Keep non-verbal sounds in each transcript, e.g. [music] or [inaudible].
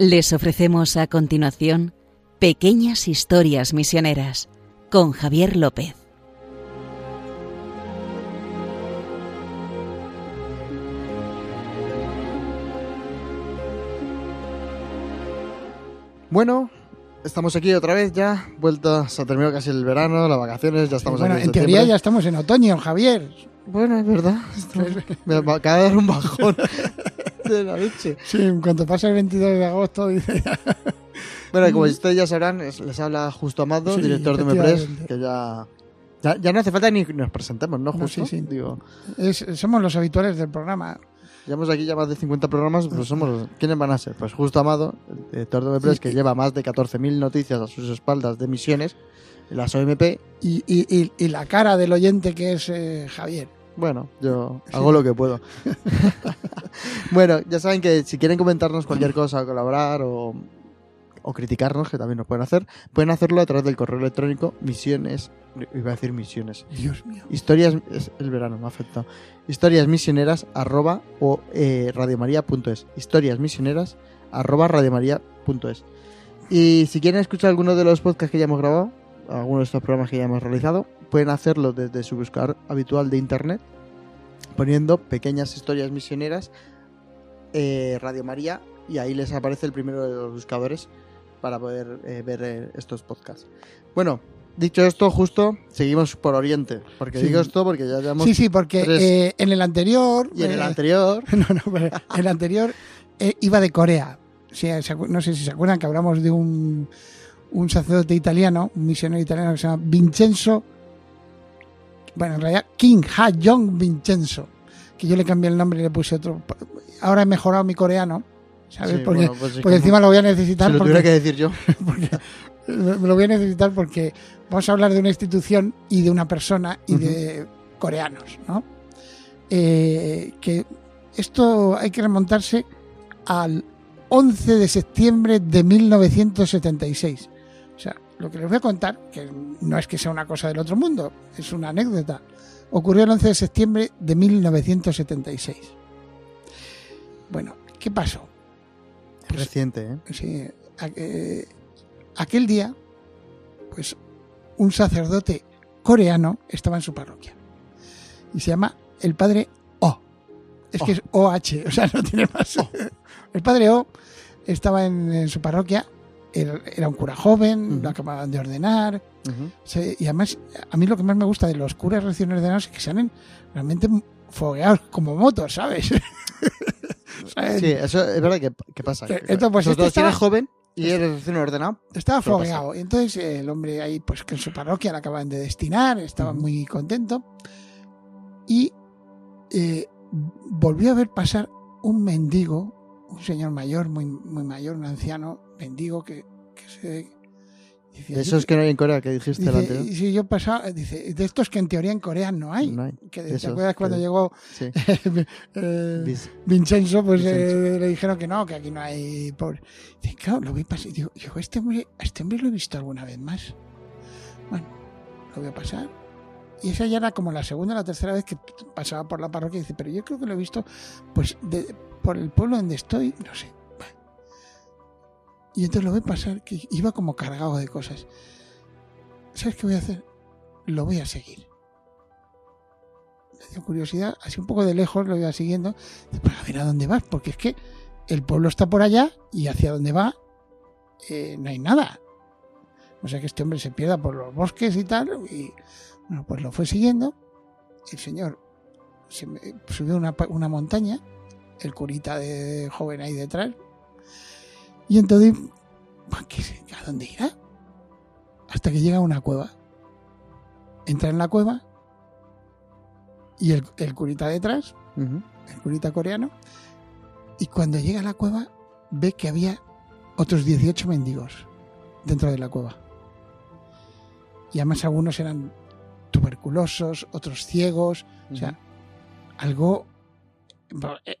Les ofrecemos a continuación Pequeñas Historias Misioneras con Javier López. Bueno, estamos aquí otra vez ya, vueltas, ha terminado casi el verano, las vacaciones, ya estamos bueno, aquí. en teoría ya estamos en otoño, Javier. Bueno, es verdad. [laughs] Me acaba de dar un bajón [laughs] de la leche. Sí, en cuanto pasa el 22 de agosto, dice ya. Bueno, como ustedes ya sabrán, es- les habla Justo Amado, Sí, director de Mepres, efectivamente. que ya, ya. ya no hace falta ni que nos presentemos, ¿no, sí, sí. Digo, Es- somos los habituales del programa. llevamos aquí ya más de 50 programas, pues somos los- ¿Quiénes van a ser? Pues Justo Amado, el director de Mepres, que lleva más de 14.000 noticias a sus espaldas de misiones, las OMP. Y, y- y- y la cara del oyente que es eh, Javier. Bueno, yo hago lo que puedo. [laughs] bueno, ya saben que si quieren comentarnos cualquier cosa, colaborar o, o criticarnos, que también nos pueden hacer, pueden hacerlo a través del correo electrónico misiones, iba a decir misiones, Dios mío. historias, es el verano me ha afectado, historias misioneras arroba o eh, radiomaria.es, historias misioneras arroba radiomaria.es. Y si quieren escuchar alguno de los podcasts que ya hemos grabado, algunos de estos programas que ya hemos realizado, pueden hacerlo desde su buscador habitual de internet, poniendo pequeñas historias misioneras eh, Radio María y ahí les aparece el primero de los buscadores para poder eh, ver eh, estos podcasts. Bueno, dicho esto, justo seguimos por Oriente, porque Sí. digo esto porque ya llevamos Sí, sí, porque tres- eh, en el anterior. y en el anterior [laughs] No, no, pero en el anterior eh, iba de Corea. No sé si se acuerdan que hablamos de un, un sacerdote italiano, un misionero italiano que se llama Vincenzo. Bueno, en realidad King Ha Jong Vincenzo. Que yo le cambié el nombre y le puse otro. Ahora he mejorado mi coreano, ¿sabes? Sí, porque bueno, pues porque encima lo voy a si necesitar. lo porque- tuviera que decir yo. [laughs] porque me me lo voy a necesitar porque vamos a hablar de una institución y de una persona y de coreanos, ¿no? Eh, que esto hay que remontarse al 11 de septiembre de 1976. Lo que les voy a contar, que no es que sea una cosa del otro mundo, es una anécdota, ocurrió el 11 de septiembre de 1976. Bueno, ¿qué pasó? Pues- Reciente, ¿eh? Sí, eh, aquel día, pues un sacerdote coreano estaba en su parroquia y se llama el padre O. Es que Oh. es OH, o sea, no tiene más. El padre O estaba en, en su parroquia, era, un cura joven, Ujú. lo acababan de ordenar, Ujú. se- y además, a mí lo que más me gusta de los curas recién ordenados es que salen realmente fogueados como motos, ¿sabes? [laughs] ¿Sabes? Sí, eso es verdad que, que pasa. Que- esto, pues, este estaba- joven y eres recién ordenado. Estaba fogueado. Y entonces eh, el hombre ahí, pues que en su parroquia la acaban de destinar, estaba Ujú. muy contento. Y eh, volvió a ver pasar un mendigo, un señor mayor, muy, muy mayor, un anciano, mendigo que, que se. De esos que no hay en Corea que dijiste dice, anterior. y si yo pasaba, dice, de estos que en teoría en Corea no hay. No hay. Que, ¿Te esos acuerdas cuando que- llegó Sí. [laughs] eh, Vincenzo, pues eh, le dijeron que no, que aquí no hay pobre. Dice, claro, lo vi pasar. Digo, digo, este hombre, este hombre lo he visto alguna vez más. Bueno, lo voy a pasar. Y esa ya era como la segunda o la tercera vez que pasaba por la parroquia. Y dice, pero yo creo que lo he visto, pues, de- por el pueblo donde estoy, no sé. Y entonces lo voy pasar, que iba como cargado de cosas. ¿Sabes qué voy a hacer? Lo voy a seguir. Me dio curiosidad, así un poco de lejos lo iba siguiendo. Dice, Pero a ver a dónde vas, porque es que el pueblo está por allá y hacia dónde va eh, no hay nada. O sea que este hombre se pierda por los bosques y tal. Y bueno, pues lo fue siguiendo. El señor se subió una, una montaña, el curita de joven ahí detrás. Y entonces. ¿a dónde irá? Hasta que llega a una cueva. Entra en la cueva y el, el curita detrás el curita coreano, y cuando llega a la cueva ve que había otros 18 mendigos dentro de la cueva. Y además algunos eran tuberculosos, otros ciegos, o sea, algo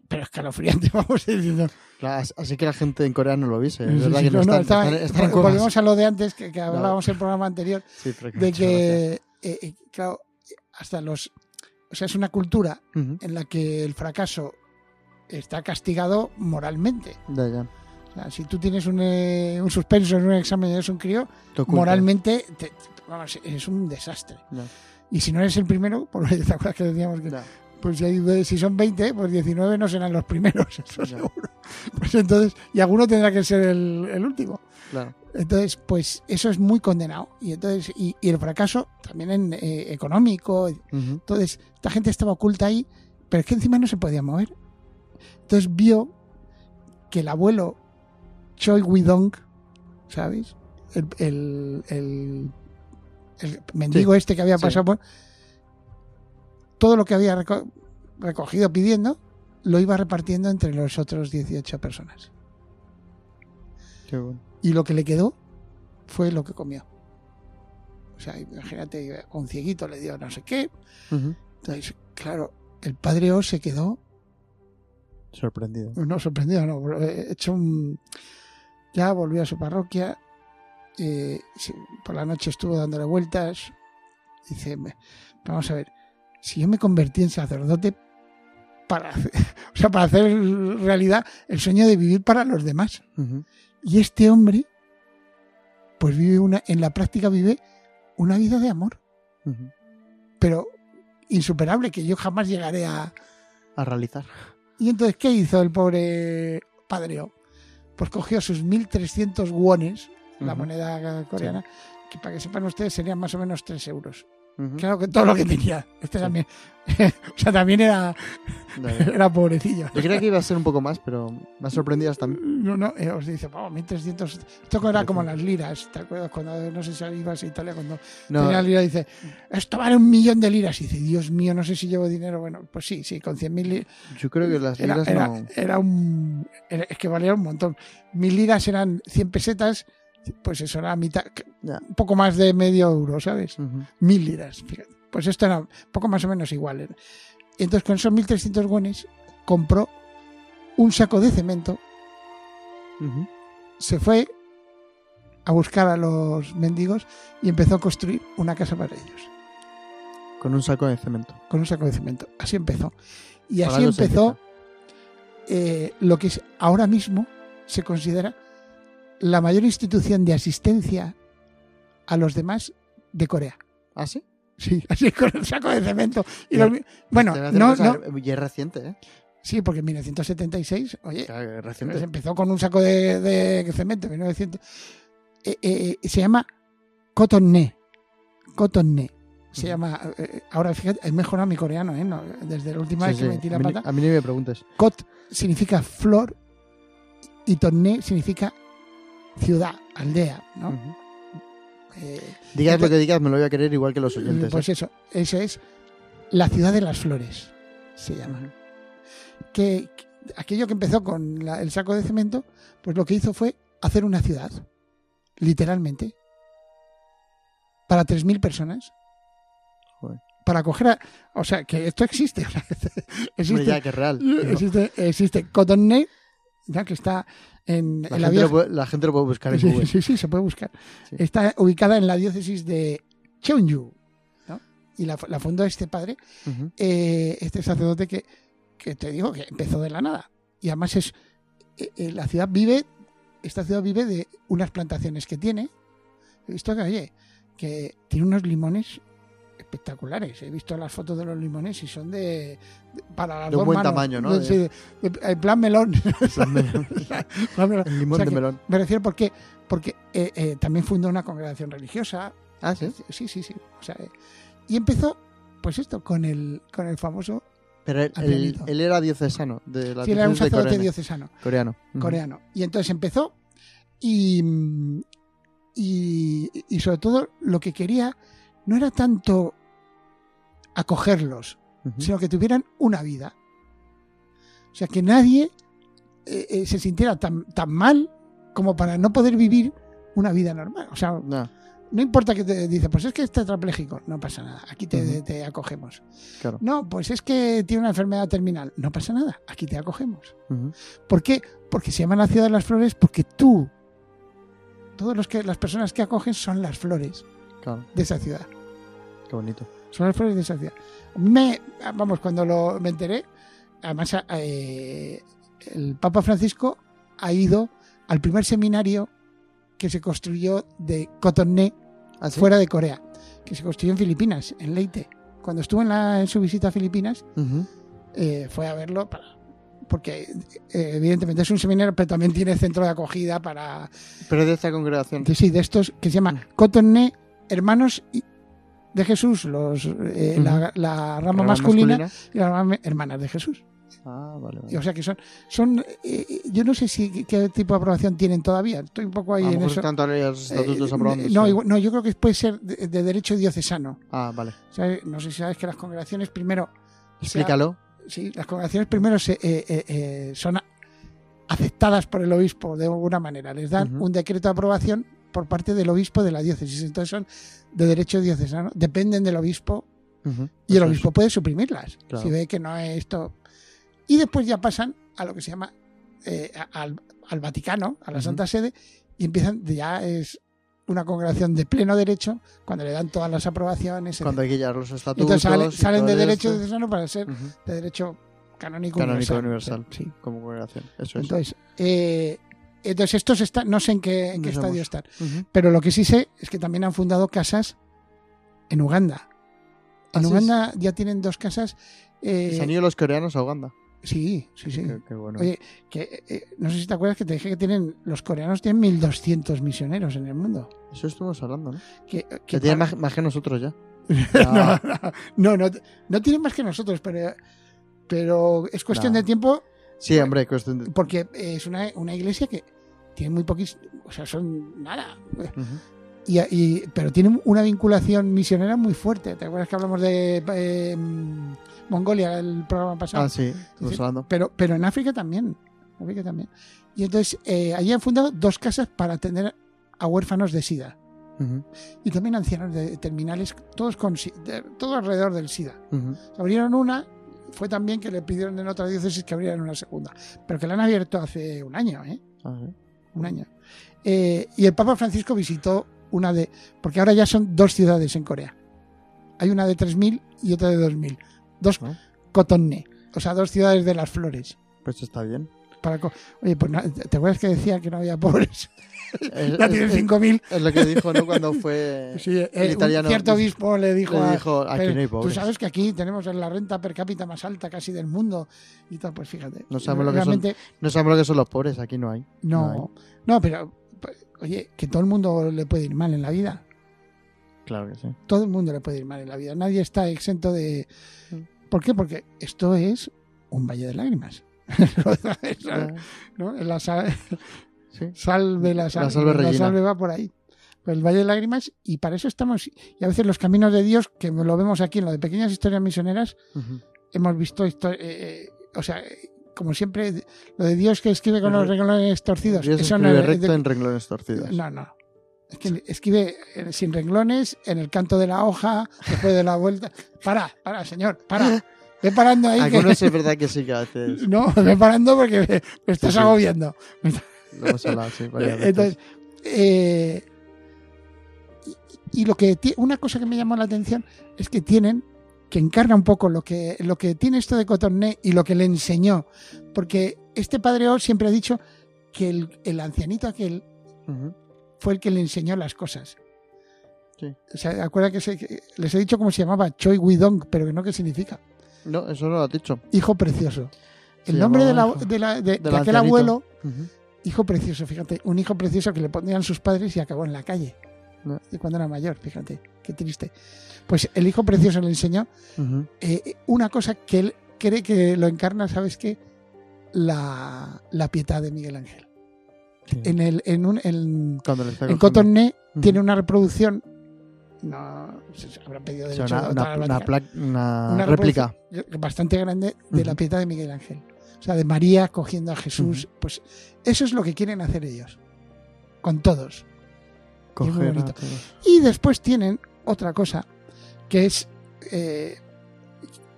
pero escalofriante, [laughs] vamos diciendo. Claro, as- así que la gente en Corea no lo vise. Es Sí, verdad sí, que no, no, no, están, estaba- están- están en cuevas. volvemos a lo de antes que, que hablábamos en el programa anterior, Sí, que de que, eh, eh, claro, hasta los... O sea, es una cultura en la que el fracaso está castigado moralmente. Ya, ya. O sea, si tú tienes un, eh, un suspenso en un examen y eres un crío, moralmente te- te- vamos, es un desastre. Y si no eres el primero, por ¿te acuerdas que decíamos que. Pues si, hay- si son 20, pues 19 no serán los primeros, [laughs] eso Ya. seguro. Pues entonces, y alguno tendrá que ser el, el último. Claro. Entonces, pues eso es muy condenado. Y entonces, y, y el fracaso también en, eh, económico. Ujú. Entonces, esta gente estaba oculta ahí, pero es que encima no se podía mover. Entonces vio que el abuelo Choi Widong, ¿sabes? El, el, el- el mendigo este que había sí. pasado por. Todo lo que había reco- recogido pidiendo, lo iba repartiendo entre los otros 18 personas. Qué bueno. Y lo que le quedó fue lo que comió. O sea, imagínate, un cieguito le dio no sé qué. Entonces, claro, el padre O se quedó Sorprendido. no sorprendido, no, eh, hecho un... Ya volvió a su parroquia, eh, por la noche estuvo dándole vueltas, dice, "Me- vamos a ver, si yo me convertí en sacerdote para hacer, [laughs] o sea, para hacer realidad el sueño de vivir para los demás. Y este hombre, pues vive una, en la práctica vive una vida de amor, pero insuperable, que yo jamás llegaré a, A realizar. Y entonces, ¿qué hizo el pobre padre O? Pues cogió sus 1.300 wones, la Ujú. moneda coreana, que para que sepan ustedes serían más o menos 3 euros. Claro que todo lo que tenía. Este también. [laughs] o sea, también era, [laughs] era pobrecillo. Yo creía que iba a ser un poco más, pero me ha sorprendido hasta. No, no, eh, os dice, vamos, 1300. Esto era como las liras, ¿te acuerdas? Cuando, no sé si ibas a Italia, cuando No, tenía lira, dice, esto vale un millón de liras. Y dice, Dios mío, no sé si llevo dinero. Bueno, pues sí, sí, con 100.000 liras. yo creo que las liras era- no. era un. era- es que valía un montón. Mil liras eran 100 pesetas, pues eso era mitad, un poco más de medio euro, ¿sabes? Mil liras, fíjate. Pues esto era poco más o menos igual. era. Entonces con esos 1.300 guones compró un saco de cemento, se fue a buscar a los mendigos y empezó a construir una casa para ellos, Con un saco de cemento. con un saco de cemento. Así empezó. Y así empezó eh, lo que es- ahora mismo se considera la mayor institución de asistencia a los demás de Corea. ¿Ah, sí? Sí, [laughs] así con el saco de cemento. Y Ya. los- bueno, a no, no, Y es reciente, ¿eh? sí, porque en 1976, oye, Claro, reciente. empezó con un saco de, de cemento en 1900. Eh, eh, eh, se llama Cotonne. Cotonne. Se llama, eh, ahora fíjate, he mejorado mi coreano, ¿eh? No, desde la última Sí, vez que sí. metí A la mí ni- pata. A mí ni me preguntes. Kot significa flor y tonné significa ciudad, aldea, ¿no? Ujú. Eh, Digas Entonces- lo que digas, me lo voy a querer igual que los oyentes. pues ¿eh? eso, eso es la ciudad de las flores, se llama. Que, que aquello que empezó con la- el saco de cemento, pues lo que hizo fue hacer una ciudad, literalmente, para 3.000 personas. Joder. Para acoger a... O sea, que esto existe. [laughs] existe, ya, que es real. existe, existe Cotonne, ya que está en, La en la gente, vieja... lo puede, la gente lo puede buscar en Sí, Google. sí, sí, se puede buscar. Sí. Está ubicada en la diócesis de Cheonju. ¿no? Y la, la fundó este padre, eh, este sacerdote que, que te digo que empezó de la nada. Y además es eh, eh, la ciudad vive, esta ciudad vive de unas plantaciones que tiene. He visto que, oye, que tiene unos limones espectaculares. He visto las fotos de los limones y son de, de- para las De un dos buen manos. tamaño, ¿no? Sí, de- de- en plan melón. [laughs] [laughs] Plan melón. El limón O sea de que- melón. Me refiero porque, porque eh, eh, también fundó una congregación religiosa. Ah, sí. Sí, sí, sí. O sea, eh, y empezó, pues esto, con el, con el famoso. Pero él, él- era diocesano de la Sí, él era un sacerdote diocesano, coreano. Coreano. Y entonces empezó y, y, y sobre todo lo que quería no era tanto acogerlos, sino que tuvieran una vida. O sea, que nadie eh, eh, se sintiera tan, tan mal como para no poder vivir una vida normal. O sea, No, no importa que te dice, pues es que es tetrapléjico, no pasa nada, aquí te, acogemos. claro. No, pues es que tiene una enfermedad terminal, no pasa nada, aquí te acogemos. ¿Por qué? Porque se llama la ciudad de las flores porque tú, todos los que las personas que acogen son las flores Claro, de esa ciudad. qué bonito. Son las flores de esa ciudad. Me, vamos, cuando lo, me enteré, además eh, el Papa Francisco ha ido al primer seminario que se construyó de Cotonné ¿Ah, sí? fuera de Corea, que se construyó en Filipinas, en Leyte. Cuando estuvo en, la- en su visita a Filipinas, eh, fue a verlo para porque eh, evidentemente es un seminario, pero también tiene centro de acogida para Pero de esta congregación. de, sí, de estos que se llama Cotonné Hermanos y- de Jesús, los eh, la, la rama masculina, y la rama hermanas de Jesús. Ah, vale. O sea que son, son eh, yo no sé si qué tipo de aprobación tienen todavía. Estoy un poco ahí en eso. están todavía los estatutos Eh, aprobándose. no, igual- no, yo creo que puede ser de, de derecho diocesano. Ah, vale. No sé si sabes que las congregaciones primero Explícalo. sí, las congregaciones primero se, eh, eh, eh, son aceptadas por el obispo de alguna manera. Les dan un decreto de aprobación por parte del obispo de la diócesis. Entonces son de derecho diocesano, dependen del obispo Ujú. y el obispo puede suprimirlas Claro. si ve que no es esto. Y después ya pasan a lo que se llama eh, al, al Vaticano, a la Ujú. Santa Sede, y empiezan, ya es una congregación de pleno derecho cuando le dan todas las aprobaciones. Cuando hay que llevar los Y estatutos. entonces salen, salen de derecho diocesano para ser Ujú. de derecho canónico, Canónico universal. universal. Sí. Como congregación. Eso es. Entonces, eh, entonces estos están, no sé en qué, en qué estadio están, pero lo que sí sé es que también han fundado casas en Uganda. En Así es. Uganda ya tienen dos casas. eh, Se han ido los coreanos a Uganda. sí, sí, sí. Qué, qué bueno. Oye, que eh, no sé si te acuerdas que te dije que tienen los coreanos tienen 1200 misioneros en el mundo. Eso estuvimos hablando, ¿no? Que, Que que tienen más, más que nosotros ya. [laughs] no, no, no, no, no tienen más que nosotros, pero, pero es cuestión de tiempo Sí, hombre, cuestión de... porque es una, una iglesia que tiene muy poquis, o sea, son nada. Ujú. Y, y- pero tiene una vinculación misionera muy fuerte. ¿Te acuerdas que hablamos de eh, Mongolia el programa pasado? Ah, sí, hablando. Pero, pero en África también. En África también. Y entonces eh, allí han fundado dos casas para atender a huérfanos de SIDA. Ujú, Y también ancianos de terminales, todos con todo alrededor del SIDA. ujú. Abrieron una, fue también que le pidieron en otra diócesis que abrieran una segunda. Pero que la han abierto hace un año, ¿eh? Un año. Eh, y el Papa Francisco visitó una de. Porque ahora ya son dos ciudades en Corea. Hay una de 3.000 y otra de 2.000. Dos Ah. Cotonne. O sea, dos ciudades de las flores. Pues está bien. Para Oye, pues ¿te acuerdas que decía que no había pobres? [laughs] Es, [laughs] Ya tienen es- 5.000. es lo que dijo, ¿no? Cuando fue [laughs] Sí, eh, el un italiano. cierto obispo le dijo, le a- aquí no hay Tú sabes que aquí tenemos la renta per cápita más alta casi del mundo y tal, pues fíjate. No sabemos lo que son. No sabemos lo que son los pobres, aquí no hay. No, No no, pero oye, que todo el mundo le puede ir mal en la vida. Claro que sí. Todo el mundo le puede ir mal en la vida. Nadie está exento de. Mm. ¿Por qué? Porque esto es un valle de lágrimas. [laughs] ¿No? La sal, [laughs] sí. salve la sal, La salve la salve va por ahí. Pues el valle de lágrimas y para eso estamos. Y a veces los caminos de Dios, que lo vemos aquí en lo de pequeñas historias misioneras, hemos visto histo- eh, eh, o sea, como siempre, lo de Dios que escribe con los renglones torcidos. Dios eso escribe no, recto de- en renglones torcidos. no, no. Es que escribe eh, sin renglones, en el canto de la hoja, después de la vuelta. Para, para, señor, para. [laughs] Ve parando ahí. que- Algunos es verdad que sí que a veces [laughs] No, ve parando porque me, me estás Sí, sí. agobiando. [laughs] lo hemos hablado, sí. Entonces, eh, y, y lo que una cosa que me llamó la atención es que tienen que encarna un poco lo que lo que tiene esto de Cotorné y lo que le enseñó, porque este padre O siempre ha dicho que el, el ancianito aquel fue el que le enseñó las cosas. Sí. O sea, acuerda que, se- que les he dicho cómo se llamaba, Choi Widong, pero que no qué significa. No, eso no lo has dicho. Hijo precioso. Se El nombre de, la- de la- de- de Del aquel abuelo, hijo precioso, fíjate, un hijo precioso que le ponían sus padres y acabó en la calle. No. Y cuando era mayor, fíjate, qué triste. Pues el hijo precioso le enseñó eh, una cosa que él cree que lo encarna, ¿sabes qué? La, la piedad de Miguel Ángel. Sí. En, el, en, un, en, tiene una reproducción. No, se se habrá pedido O sea, derecho una, réplica. reproducción bastante grande de la piedad de Miguel Ángel. O sea, de María cogiendo a Jesús. Pues eso es lo que quieren hacer ellos. Con todos. Coger a bonito. todos. Y después tienen otra cosa que es eh,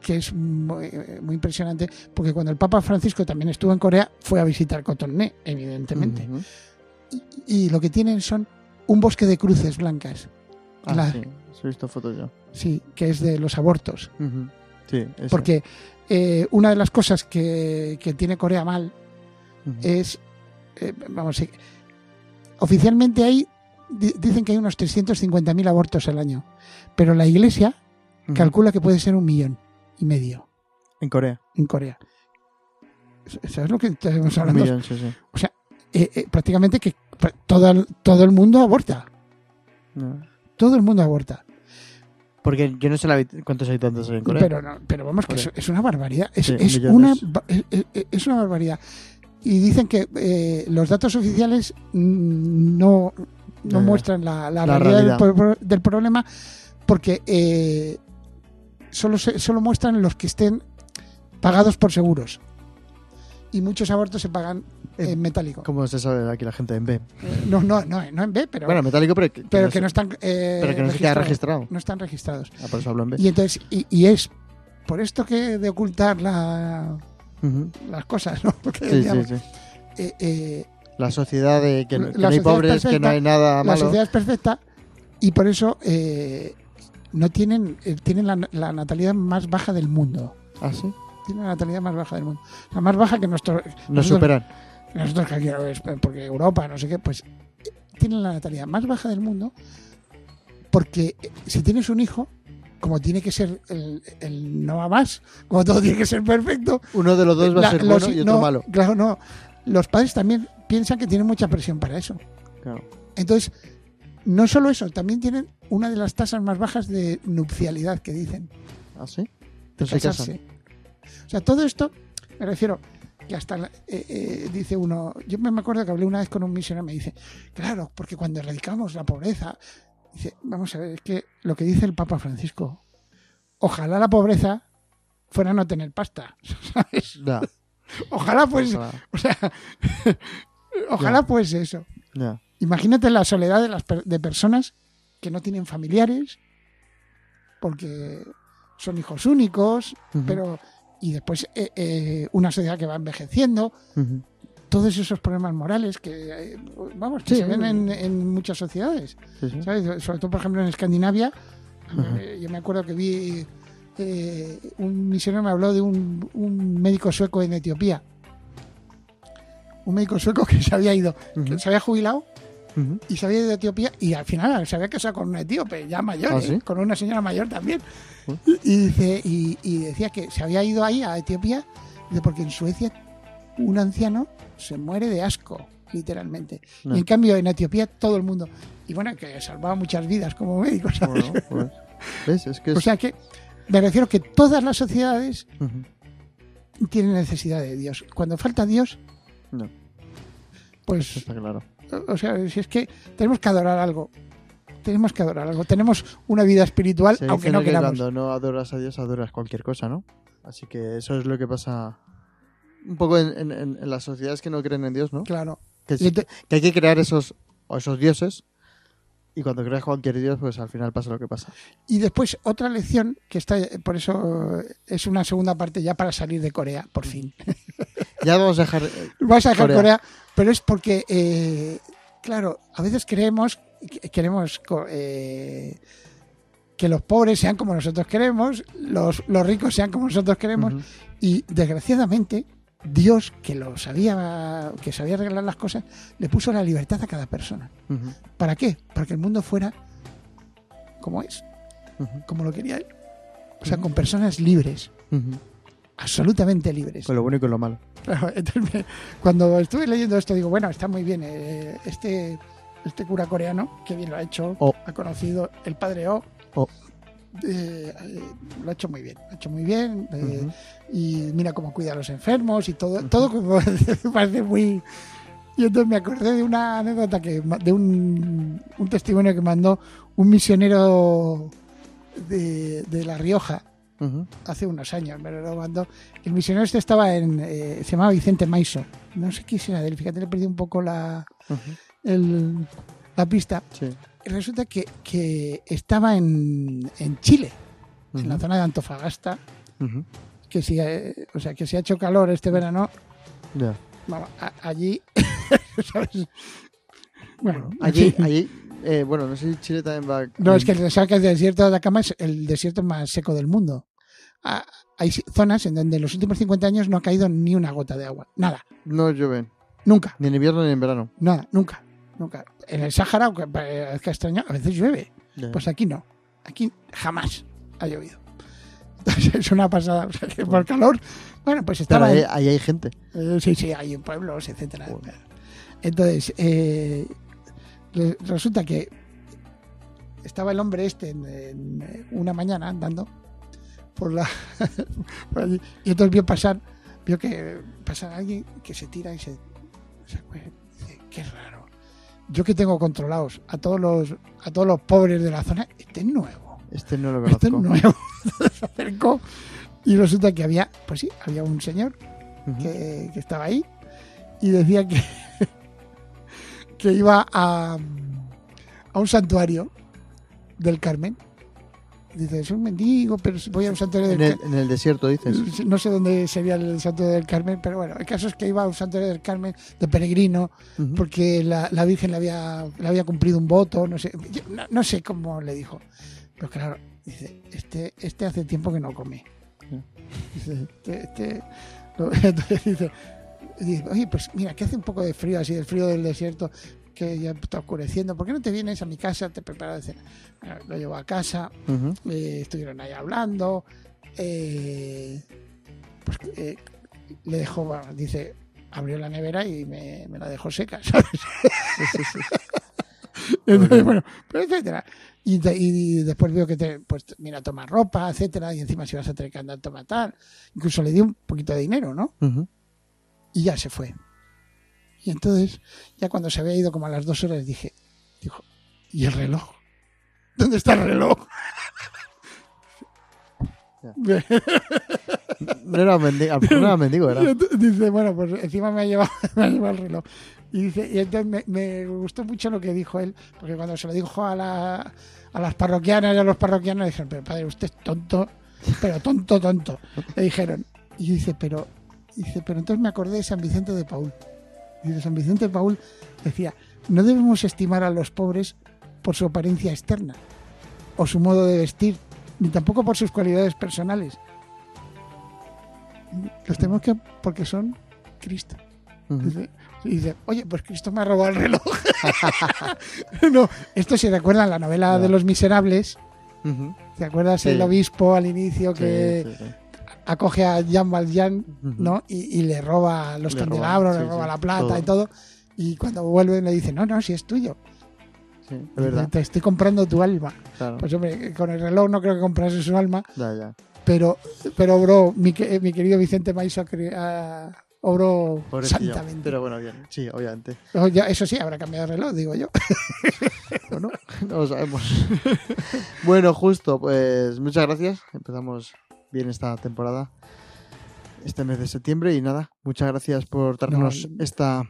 que es muy, muy impresionante porque cuando el Papa Francisco también estuvo en Corea fue a visitar Cotonné, evidentemente. Y, y lo que tienen son un bosque de cruces blancas. Ah, La- sí, he visto fotos yo. Sí, que es de los abortos. Sí, eso. Porque eh, una de las cosas que, que tiene Corea mal es eh, vamos, sí. oficialmente hay, di- dicen que hay unos 350.000 abortos al año, pero la Iglesia calcula que puede ser un millón y medio En Corea. en Corea. ¿Sabes lo que estamos Un hablando? millón, sí, sí. Eh, eh, prácticamente que todo, el- todo el mundo aborta. No. Todo el mundo aborta. Porque yo no sé la cuántos habitantes hay en Corea. Pero, no, pero vamos, que es, una barbaridad. Es, Sí, es millones. una, es, es- una barbaridad. Y dicen que eh, los datos oficiales no, no muestran la, la La realidad del problema porque eh, solo, se- solo muestran los que estén pagados por seguros. Y muchos abortos se pagan Eh, en metálico. ¿Cómo se sabe aquí la gente en B? Eh, No, no, no, no en B, pero, Bueno, metálico, pero que, pero que no están eh, pero que no se queda registrado. No están registrados. Ah, por eso hablo en B. Y entonces, y, y es por esto que de ocultar la, las cosas, ¿no? [laughs] Porque, Sí, sí, digamos, sí. eh, eh, La sociedad de que, La que no hay pobres, que no hay nada la malo. sociedad es perfecta y por eso eh, no tienen, eh, tienen la, la natalidad más baja del mundo. Ah, sí. Tienen la natalidad más baja del mundo. La más baja que nuestro, Nos superan. nosotros que porque Europa, no sé qué, pues tienen la natalidad más baja del mundo porque eh, si tienes un hijo, como tiene que ser el, el no va más, como todo tiene que ser perfecto, Uno de los dos va la- a ser los- bueno y otro no, malo. Claro, no. Los padres también piensan que tienen mucha presión para eso. Claro. Entonces, no solo eso, también tienen una de las tasas más bajas de nupcialidad que dicen. ¿Ah, sí? de Pues se casarse. O sea, todo esto, me refiero, que hasta eh, eh, dice uno, yo me acuerdo que hablé una vez con un misionero, me dice, claro, porque cuando erradicamos la pobreza, dice, vamos a ver, es que lo que dice el Papa Francisco, ojalá la pobreza fuera no tener pasta, [laughs] ¿sabes? Ojalá pues, ojalá. o sea, [laughs] ojalá pues eso. Imagínate la soledad de las de personas que no tienen familiares porque son hijos únicos, pero y después eh, eh, una sociedad que va envejeciendo, todos esos problemas morales que eh, vamos que Sí. se ven en, en muchas sociedades, Sí, sí. ¿sabes? Sobre todo por ejemplo en Escandinavia, yo me acuerdo que vi un misionero me habló de un, un médico sueco en Etiopía. Un médico sueco [laughs] que se había ido, que se había jubilado Ujú. y se había ido a Etiopía y al final se había casado con un etíope ya mayor, ¿Ah, ¿eh? con una señora mayor también. Uh. Y, dice, y, y decía que se había ido ahí a Etiopía de porque en Suecia un anciano se muere de asco, literalmente. No. Y en cambio en Etiopía todo el mundo. Y bueno, que salvaba muchas vidas como médico, ¿sabes? Bueno, pues, ¿Ves? Es que [laughs] es... O sea que me refiero que todas las sociedades tienen necesidad de Dios. Cuando falta Dios, No, eso pues, está claro. O sea, si es que tenemos que adorar algo. Tenemos que adorar algo. Tenemos una vida espiritual, Se aunque no que queramos. cuando no adoras a Dios, adoras cualquier cosa, ¿no? Así que eso es lo que pasa un poco en, en- en- en las sociedades que no creen en Dios, ¿no? Claro. Que, que hay que crear esos, esos dioses y cuando creas cualquier dios, pues al final pasa lo que pasa. Y después otra lección que está, por eso es una segunda parte ya para salir de Corea, por fin. [laughs] Ya vamos a dejar... eh, [laughs] Vas a dejar Corea, Corea. pero es porque, eh, claro, a veces creemos, que- queremos eh, que los pobres sean como nosotros queremos, los, los ricos sean como nosotros queremos, y desgraciadamente Dios, que lo sabía, que sabía arreglar las cosas, le puso la libertad a cada persona. ¿Para qué? Para que el mundo fuera como es, como lo quería él. O sea, con personas libres, absolutamente libres. Con lo bueno y con lo malo. Claro, entonces me- cuando estuve leyendo esto, digo, bueno, está muy bien. eh, este, este cura coreano, que bien lo ha hecho, Oh. ha conocido el padre O. Oh. Eh, eh, lo ha hecho muy bien, lo ha hecho muy bien. eh, y mira cómo cuida a los enfermos y todo, todo [laughs] como parece muy... Y entonces me acordé de una anécdota, que de un, un testimonio que mandó un misionero de, de La Rioja hace unos años, me lo mandó. El misionero este estaba en... se llamaba Vicente Maiso. No sé quién era de él, fíjate, le perdí un poco la, el- la pista. Sí. Resulta que, que estaba en, en Chile, en la zona de Antofagasta, que si, eh, o sea, que si ha hecho calor este verano, a- allí, [laughs] ¿sabes? Bueno, Allí, allí eh, bueno, no sé si Chile también va... No, es que que el desierto de Atacama es el desierto más seco del mundo. Ah, Hay zonas en donde en los últimos 50 años no ha caído ni una gota de agua. Nada. No llueven. Nunca. Ni en invierno ni en verano. Nada, nunca. Nunca. En el Sáhara, aunque parezca extraño, a veces llueve. Pues aquí no. Aquí jamás ha llovido. [laughs] Entonces, es una pasada. [laughs] O sea, que por calor. Bueno, pues Pero estaba. ahí, hay gente. Eh, sí, sí, hay pueblos, etcétera. Joder. Entonces, eh, re- resulta que estaba el hombre este en, en una mañana andando por la [laughs] por allí, y entonces vio pasar, vio que pasar alguien que se tira y se, se dice, qué raro. Yo que tengo controlados a todos los a todos los pobres de la zona, este es nuevo. Este no lo Este conozco. es nuevo. [laughs] se acercó y resulta que había, pues sí, había un señor que, que estaba ahí y decía que, [laughs] que iba a, a un santuario del Carmen. Dice, es un mendigo, pero voy a un santuario del el, Carmen. en el desierto, dices. No sé dónde sería el santuario del Carmen, pero bueno, el caso es que iba a un santuario del Carmen de peregrino porque la, la Virgen le había, le había cumplido un voto, no sé, yo no, no sé cómo le dijo. Pero claro, dice, este, este hace tiempo que no come. Dice, este, este- [laughs] entonces [laughs] dice, dice, oye, pues mira, que hace un poco de frío, así, el frío del desierto, que ya está oscureciendo, ¿por qué no te vienes a mi casa, te preparo de cena? Bueno, lo llevo a casa, eh, estuvieron ahí hablando, eh, pues eh, le dejó, bueno, dice, abrió la nevera y me, me la dejó seca, [laughs] ¿sabes? Sí, sí, sí. Entonces, bueno, pero etcétera. Y, después veo que te, pues mira, toma ropa, etcétera, y encima si vas a tener que andar, toma tal. Incluso le di un poquito de dinero, ¿no? Y ya se fue. Y entonces, ya cuando se había ido como a las dos horas, dije, dijo, ¿y el reloj? ¿Dónde está el reloj? No era mendigo, no era mendigo, era. dice, bueno, pues encima me ha llevado, [laughs] me ha llevado el reloj. Y dice, y entonces me, me gustó mucho lo que dijo él, porque cuando se lo dijo a, la, a las parroquianas y a los parroquianos, dijeron, pero padre, usted es tonto, pero tonto, tonto. Le dijeron. Y dice, pero, dice, pero entonces me acordé de San Vicente de Paul. Dice, San Vicente de Paul decía, no debemos estimar a los pobres por su apariencia externa, o su modo de vestir, ni tampoco por sus cualidades personales. Los tenemos que porque son Cristo. Dice, y dice, oye, pues Cristo me ha robado el reloj. [laughs] no, esto si recuerdan la novela de los miserables. ¿te acuerdas Sí. el obispo al inicio que Sí, sí, sí. Acoge a Jean Valjean. ¿no? Y, y le roba los Le candelabros, sí, le roba sí, la plata todo. y todo. Y cuando vuelven le dicen, no, no, si es tuyo. Sí, es verdad. Te estoy comprando tu alma. Claro. Pues hombre, con el reloj no creo que comprase su alma, Ya, ya. pero, pero bro, mi, que- mi querido Vicente Maiso ah, obró Pobrecillo. santamente. Pero bueno, bien. Sí, obviamente. Oh, ya, eso sí, habrá cambiado de reloj, digo yo. [laughs] ¿O no? No lo sabemos. [laughs] bueno, justo, pues muchas gracias. Empezamos bien esta temporada, este mes de septiembre. Y nada, muchas gracias por darnos No, esta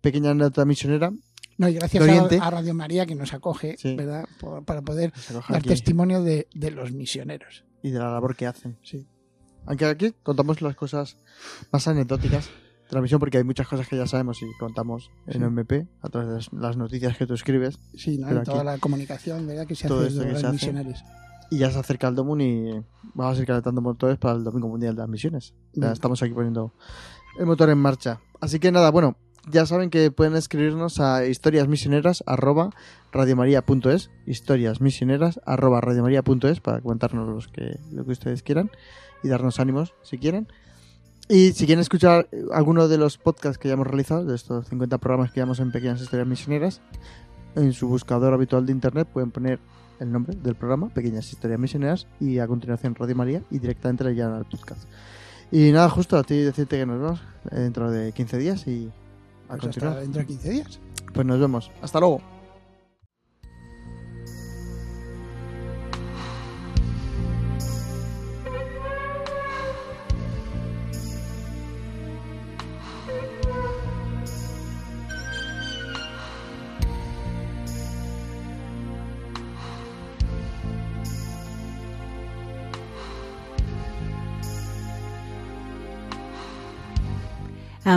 pequeña nota misionera. No, y gracias a, a Radio María que nos acoge, Sí. ¿verdad? Por- para poder dar aquí testimonio de, de los misioneros. y de la labor que hacen. Sí. Aunque aquí contamos las cosas más anecdóticas de la misión, porque hay muchas cosas que ya sabemos y contamos en. MP a través de las, noticias que tú escribes. Sí, ¿no? Toda aquí- la comunicación, ¿verdad? Que se Todo hace de los misioneros. Y ya se acerca el Domun y vamos a seguir calentando motores para el Domingo Mundial de las Misiones. Ya Mm. estamos aquí poniendo el motor en marcha. Así que nada, bueno, ya saben que pueden escribirnos a historiasmisioneras@radiomaria.es, historiasmisioneras@radiomaria.es para contarnos los que, lo que ustedes quieran y darnos ánimos si quieren. Y si quieren escuchar alguno de los podcasts que ya hemos realizado, de estos 50 programas que llevamos en Pequeñas Historias Misioneras, en su buscador habitual de internet pueden poner el nombre del programa, Pequeñas Historias Misioneras, y a continuación Radio María, y directamente le llegan al podcast. Y nada, justo a ti decirte que nos vemos dentro de 15 días y a Pues continuar. hasta dentro de 15 días. Pues nos vemos. Hasta luego.